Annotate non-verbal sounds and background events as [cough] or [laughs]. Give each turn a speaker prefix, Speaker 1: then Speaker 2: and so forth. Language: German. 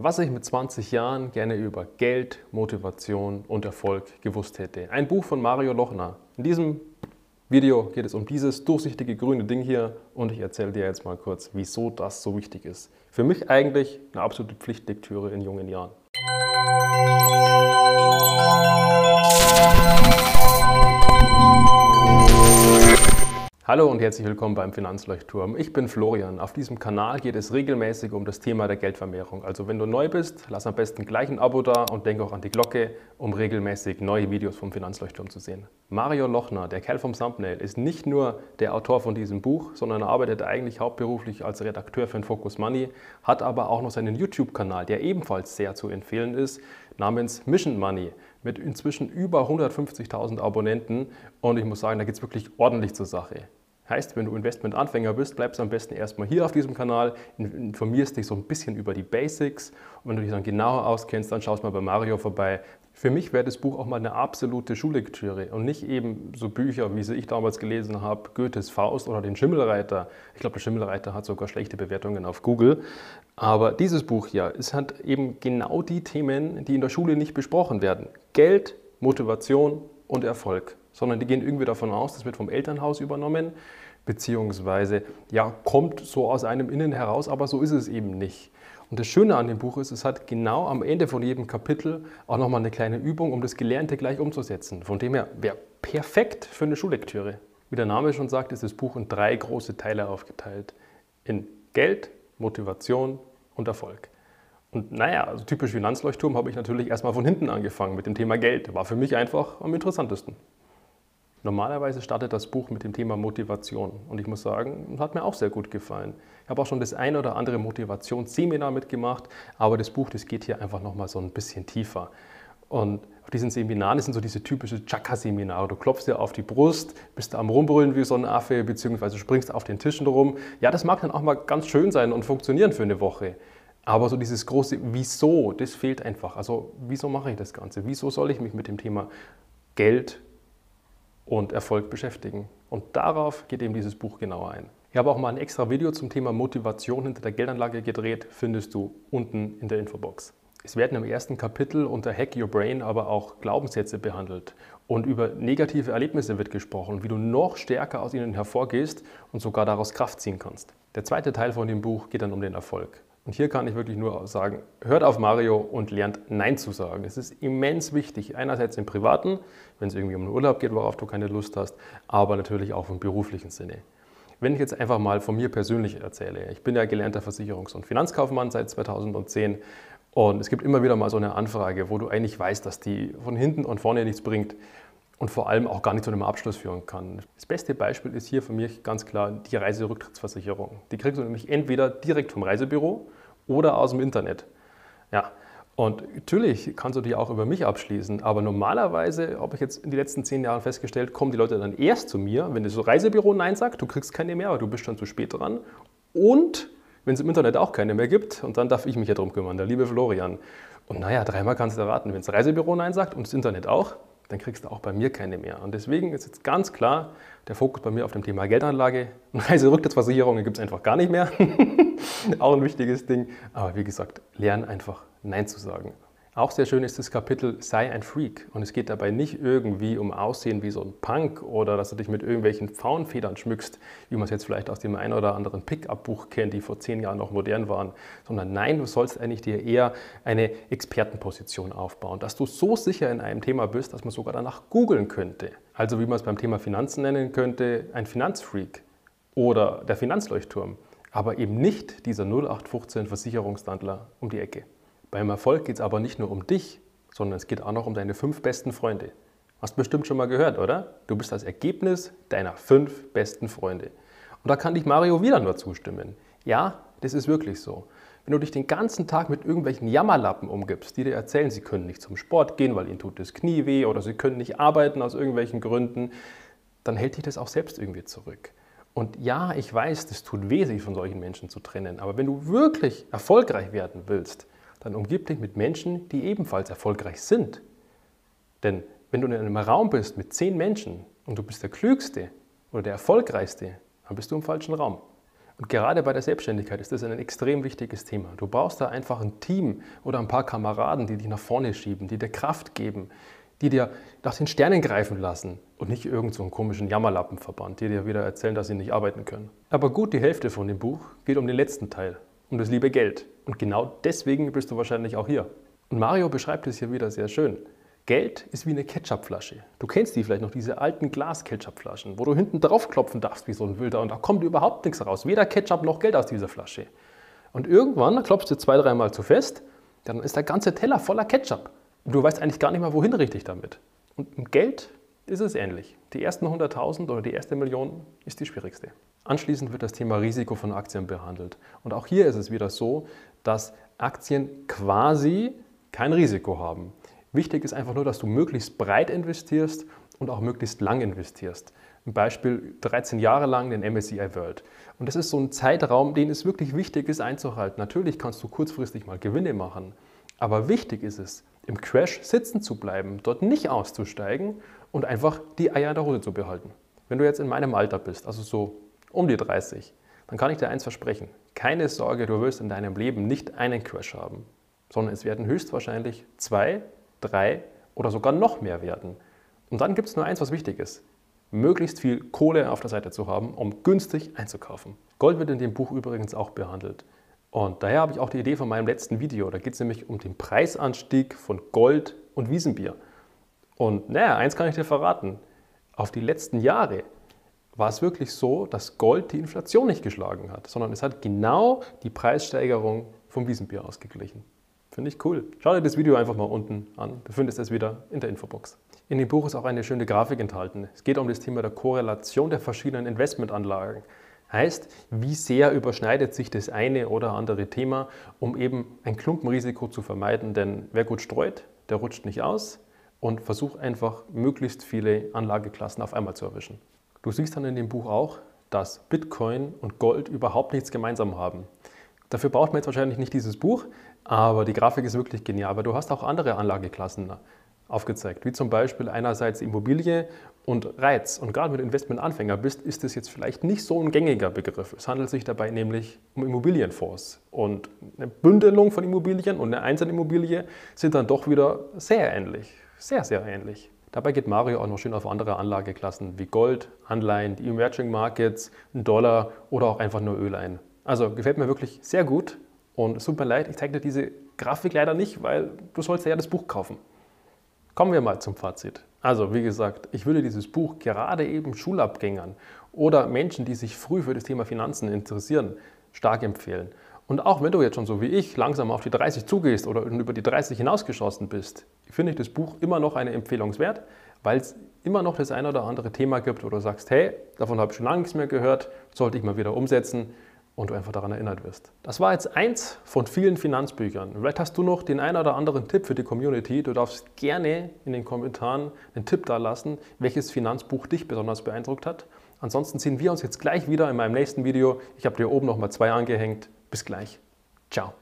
Speaker 1: Was ich mit 20 Jahren gerne über Geld, Motivation und Erfolg gewusst hätte. Ein Buch von Mario Lochner. In diesem Video geht es um dieses durchsichtige grüne Ding hier und ich erzähle dir jetzt mal kurz, wieso das so wichtig ist. Für mich eigentlich eine absolute Pflichtlektüre in jungen Jahren. Hallo und herzlich willkommen beim Finanzleuchtturm. Ich bin Florian. Auf diesem Kanal geht es regelmäßig um das Thema der Geldvermehrung. Also wenn du neu bist, lass am besten gleich ein Abo da und denk auch an die Glocke, um regelmäßig neue Videos vom Finanzleuchtturm zu sehen. Mario Lochner, der Kerl vom Thumbnail, ist nicht nur der Autor von diesem Buch, sondern er arbeitet eigentlich hauptberuflich als Redakteur für den Focus Money, hat aber auch noch seinen YouTube-Kanal, der ebenfalls sehr zu empfehlen ist, namens Mission Money mit inzwischen über 150.000 Abonnenten und ich muss sagen, da geht es wirklich ordentlich zur Sache. Heißt, wenn du Investmentanfänger bist, bleibst du am besten erstmal hier auf diesem Kanal, informierst dich so ein bisschen über die Basics und wenn du dich dann genauer auskennst, dann schaust mal bei Mario vorbei. Für mich wäre das Buch auch mal eine absolute Schullektüre und nicht eben so Bücher, wie sie ich damals gelesen habe, Goethes Faust oder den Schimmelreiter. Ich glaube, der Schimmelreiter hat sogar schlechte Bewertungen auf Google. Aber dieses Buch hier, es hat eben genau die Themen, die in der Schule nicht besprochen werden. Geld, Motivation und Erfolg sondern die gehen irgendwie davon aus, das wird vom Elternhaus übernommen, beziehungsweise ja, kommt so aus einem Innen heraus, aber so ist es eben nicht. Und das Schöne an dem Buch ist, es hat genau am Ende von jedem Kapitel auch nochmal eine kleine Übung, um das Gelernte gleich umzusetzen. Von dem her wäre perfekt für eine Schullektüre. Wie der Name schon sagt, ist das Buch in drei große Teile aufgeteilt. In Geld, Motivation und Erfolg. Und naja, also typisch Finanzleuchtturm habe ich natürlich erstmal von hinten angefangen mit dem Thema Geld. War für mich einfach am interessantesten. Normalerweise startet das Buch mit dem Thema Motivation und ich muss sagen, hat mir auch sehr gut gefallen. Ich habe auch schon das ein oder andere Motivationsseminar mitgemacht, aber das Buch, das geht hier einfach nochmal so ein bisschen tiefer. Und auf diesen Seminaren sind so diese typische Chakra-Seminare. Du klopfst dir auf die Brust, bist am Rumbrüllen wie so ein Affe, beziehungsweise springst auf den Tischen rum. Ja, das mag dann auch mal ganz schön sein und funktionieren für eine Woche. Aber so dieses große Wieso, das fehlt einfach. Also, wieso mache ich das Ganze? Wieso soll ich mich mit dem Thema Geld, und Erfolg beschäftigen. Und darauf geht eben dieses Buch genauer ein. Ich habe auch mal ein extra Video zum Thema Motivation hinter der Geldanlage gedreht, findest du unten in der Infobox. Es werden im ersten Kapitel unter Hack Your Brain aber auch Glaubenssätze behandelt und über negative Erlebnisse wird gesprochen, wie du noch stärker aus ihnen hervorgehst und sogar daraus Kraft ziehen kannst. Der zweite Teil von dem Buch geht dann um den Erfolg. Und hier kann ich wirklich nur sagen, hört auf Mario und lernt Nein zu sagen. Es ist immens wichtig. Einerseits im Privaten, wenn es irgendwie um den Urlaub geht, worauf du keine Lust hast, aber natürlich auch im beruflichen Sinne. Wenn ich jetzt einfach mal von mir persönlich erzähle, ich bin ja gelernter Versicherungs- und Finanzkaufmann seit 2010 und es gibt immer wieder mal so eine Anfrage, wo du eigentlich weißt, dass die von hinten und vorne nichts bringt und vor allem auch gar nicht zu einem Abschluss führen kann. Das beste Beispiel ist hier für mich ganz klar die Reiserücktrittsversicherung. Die kriegst du nämlich entweder direkt vom Reisebüro oder aus dem Internet. Ja, und natürlich kannst du die auch über mich abschließen, aber normalerweise habe ich jetzt in den letzten zehn Jahren festgestellt, kommen die Leute dann erst zu mir, wenn das Reisebüro Nein sagt, du kriegst keine mehr, aber du bist schon zu spät dran. Und wenn es im Internet auch keine mehr gibt, und dann darf ich mich ja drum kümmern, der liebe Florian. Und naja, dreimal kannst du erraten, wenn das Reisebüro Nein sagt und das Internet auch, dann kriegst du auch bei mir keine mehr. Und deswegen ist jetzt ganz klar der Fokus bei mir auf dem Thema Geldanlage. [laughs] Reiserücktrittsversicherungen gibt es einfach gar nicht mehr. [laughs] auch ein wichtiges Ding. Aber wie gesagt, lern einfach Nein zu sagen. Auch sehr schön ist das Kapitel Sei ein Freak. Und es geht dabei nicht irgendwie um Aussehen wie so ein Punk oder dass du dich mit irgendwelchen Pfauenfedern schmückst, wie man es jetzt vielleicht aus dem einen oder anderen Pickup-Buch kennt, die vor zehn Jahren noch modern waren. Sondern nein, du sollst eigentlich dir eher eine Expertenposition aufbauen, dass du so sicher in einem Thema bist, dass man sogar danach googeln könnte. Also wie man es beim Thema Finanzen nennen könnte, ein Finanzfreak oder der Finanzleuchtturm. Aber eben nicht dieser 0815 Versicherungsdandler um die Ecke. Beim Erfolg geht es aber nicht nur um dich, sondern es geht auch noch um deine fünf besten Freunde. Hast bestimmt schon mal gehört, oder? Du bist das Ergebnis deiner fünf besten Freunde. Und da kann dich Mario wieder nur zustimmen. Ja, das ist wirklich so. Wenn du dich den ganzen Tag mit irgendwelchen Jammerlappen umgibst, die dir erzählen, sie können nicht zum Sport gehen, weil ihnen tut das Knie weh oder sie können nicht arbeiten aus irgendwelchen Gründen, dann hält dich das auch selbst irgendwie zurück. Und ja, ich weiß, das tut weh, sich von solchen Menschen zu trennen. Aber wenn du wirklich erfolgreich werden willst, dann umgib dich mit Menschen, die ebenfalls erfolgreich sind. Denn wenn du in einem Raum bist mit zehn Menschen und du bist der Klügste oder der Erfolgreichste, dann bist du im falschen Raum. Und gerade bei der Selbstständigkeit ist das ein extrem wichtiges Thema. Du brauchst da einfach ein Team oder ein paar Kameraden, die dich nach vorne schieben, die dir Kraft geben, die dir nach den Sternen greifen lassen und nicht irgendeinen so komischen Jammerlappenverband, die dir wieder erzählen, dass sie nicht arbeiten können. Aber gut die Hälfte von dem Buch geht um den letzten Teil, um das liebe Geld. Und genau deswegen bist du wahrscheinlich auch hier. Und Mario beschreibt es hier wieder sehr schön. Geld ist wie eine Ketchupflasche. Du kennst die vielleicht noch, diese alten Glas-Ketchupflaschen, wo du hinten drauf klopfen darfst wie so ein Wilder und da kommt überhaupt nichts raus. Weder Ketchup noch Geld aus dieser Flasche. Und irgendwann klopfst du zwei, dreimal zu fest, dann ist der ganze Teller voller Ketchup. Und du weißt eigentlich gar nicht mehr, wohin richtig damit. Und mit Geld ist es ähnlich. Die ersten 100.000 oder die erste Million ist die schwierigste. Anschließend wird das Thema Risiko von Aktien behandelt. Und auch hier ist es wieder so, dass Aktien quasi kein Risiko haben. Wichtig ist einfach nur, dass du möglichst breit investierst und auch möglichst lang investierst. Ein Beispiel 13 Jahre lang den MSCI World. Und das ist so ein Zeitraum, den es wirklich wichtig ist einzuhalten. Natürlich kannst du kurzfristig mal Gewinne machen, aber wichtig ist es, im Crash sitzen zu bleiben, dort nicht auszusteigen und einfach die Eier in der Hose zu behalten. Wenn du jetzt in meinem Alter bist, also so um die 30, dann kann ich dir eins versprechen. Keine Sorge, du wirst in deinem Leben nicht einen Crash haben, sondern es werden höchstwahrscheinlich zwei drei oder sogar noch mehr werden. Und dann gibt es nur eins, was wichtig ist. Möglichst viel Kohle auf der Seite zu haben, um günstig einzukaufen. Gold wird in dem Buch übrigens auch behandelt. Und daher habe ich auch die Idee von meinem letzten Video. Da geht es nämlich um den Preisanstieg von Gold und Wiesenbier. Und naja, eins kann ich dir verraten. Auf die letzten Jahre war es wirklich so, dass Gold die Inflation nicht geschlagen hat, sondern es hat genau die Preissteigerung vom Wiesenbier ausgeglichen. Finde ich cool. Schau dir das Video einfach mal unten an. Du findest es wieder in der Infobox. In dem Buch ist auch eine schöne Grafik enthalten. Es geht um das Thema der Korrelation der verschiedenen Investmentanlagen. Heißt, wie sehr überschneidet sich das eine oder andere Thema, um eben ein Klumpenrisiko zu vermeiden. Denn wer gut streut, der rutscht nicht aus und versucht einfach möglichst viele Anlageklassen auf einmal zu erwischen. Du siehst dann in dem Buch auch, dass Bitcoin und Gold überhaupt nichts gemeinsam haben. Dafür braucht man jetzt wahrscheinlich nicht dieses Buch, aber die Grafik ist wirklich genial, weil du hast auch andere Anlageklassen aufgezeigt, wie zum Beispiel einerseits Immobilie und Reiz. Und gerade wenn du Investmentanfänger bist, ist das jetzt vielleicht nicht so ein gängiger Begriff. Es handelt sich dabei nämlich um Immobilienfonds. Und eine Bündelung von Immobilien und eine einzelne Immobilie sind dann doch wieder sehr ähnlich. Sehr, sehr ähnlich. Dabei geht Mario auch noch schön auf andere Anlageklassen wie Gold, Anleihen, die Emerging Markets, Dollar oder auch einfach nur Öl ein. Also gefällt mir wirklich sehr gut und es tut mir leid, ich zeige dir diese Grafik leider nicht, weil du sollst ja das Buch kaufen. Kommen wir mal zum Fazit. Also wie gesagt, ich würde dieses Buch gerade eben Schulabgängern oder Menschen, die sich früh für das Thema Finanzen interessieren, stark empfehlen. Und auch wenn du jetzt schon so wie ich langsam auf die 30 zugehst oder über die 30 hinausgeschossen bist, finde ich das Buch immer noch eine Empfehlung wert, weil es immer noch das eine oder andere Thema gibt, du sagst, hey, davon habe ich schon lange nichts mehr gehört, sollte ich mal wieder umsetzen und du einfach daran erinnert wirst. Das war jetzt eins von vielen Finanzbüchern. Vielleicht hast du noch den einen oder anderen Tipp für die Community. Du darfst gerne in den Kommentaren einen Tipp da lassen, welches Finanzbuch dich besonders beeindruckt hat. Ansonsten sehen wir uns jetzt gleich wieder in meinem nächsten Video. Ich habe dir oben noch mal zwei angehängt. Bis gleich. Ciao.